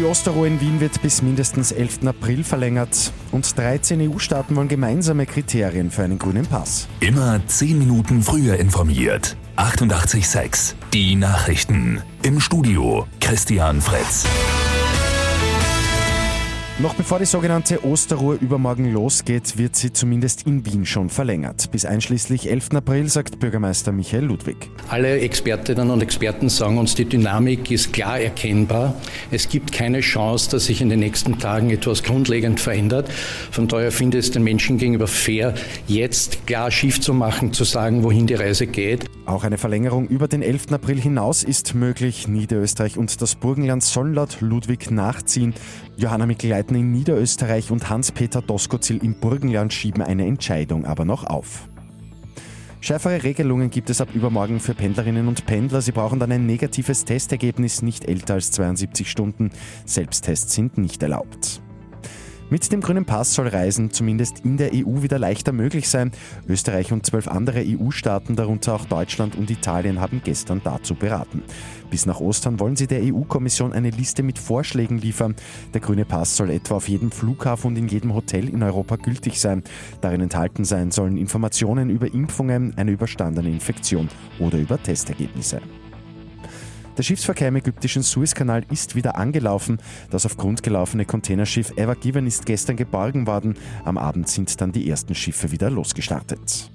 Die Osterruhe in Wien wird bis mindestens 11. April verlängert und 13 EU-Staaten wollen gemeinsame Kriterien für einen grünen Pass. Immer 10 Minuten früher informiert. 88.6 Die Nachrichten. Im Studio Christian Fritz. Noch bevor die sogenannte Osterruhe übermorgen losgeht, wird sie zumindest in Wien schon verlängert. Bis einschließlich 11. April, sagt Bürgermeister Michael Ludwig. Alle Expertinnen und Experten sagen uns, die Dynamik ist klar erkennbar. Es gibt keine Chance, dass sich in den nächsten Tagen etwas grundlegend verändert. Von daher finde ich es den Menschen gegenüber fair, jetzt klar schief zu machen, zu sagen, wohin die Reise geht. Auch eine Verlängerung über den 11. April hinaus ist möglich. Niederösterreich und das Burgenland sollen laut Ludwig nachziehen. Johanna Mikl-Leitner in Niederösterreich und Hans-Peter Doskozil im Burgenland schieben eine Entscheidung aber noch auf. Schärfere Regelungen gibt es ab übermorgen für Pendlerinnen und Pendler. Sie brauchen dann ein negatives Testergebnis, nicht älter als 72 Stunden. Selbsttests sind nicht erlaubt. Mit dem grünen Pass soll Reisen zumindest in der EU wieder leichter möglich sein. Österreich und zwölf andere EU-Staaten, darunter auch Deutschland und Italien, haben gestern dazu beraten. Bis nach Ostern wollen sie der EU-Kommission eine Liste mit Vorschlägen liefern. Der grüne Pass soll etwa auf jedem Flughafen und in jedem Hotel in Europa gültig sein. Darin enthalten sein sollen Informationen über Impfungen, eine überstandene Infektion oder über Testergebnisse. Der Schiffsverkehr im ägyptischen Suezkanal ist wieder angelaufen. Das auf Grund gelaufene Containerschiff Ever Given ist gestern geborgen worden. Am Abend sind dann die ersten Schiffe wieder losgestartet.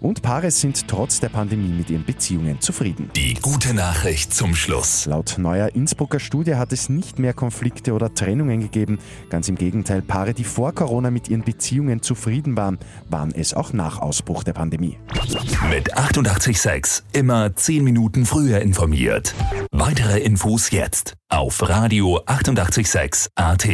Und Paare sind trotz der Pandemie mit ihren Beziehungen zufrieden. Die gute Nachricht zum Schluss. Laut neuer Innsbrucker Studie hat es nicht mehr Konflikte oder Trennungen gegeben. Ganz im Gegenteil, Paare, die vor Corona mit ihren Beziehungen zufrieden waren, waren es auch nach Ausbruch der Pandemie. Mit 886 immer 10 Minuten früher informiert. Weitere Infos jetzt auf Radio 886 AT.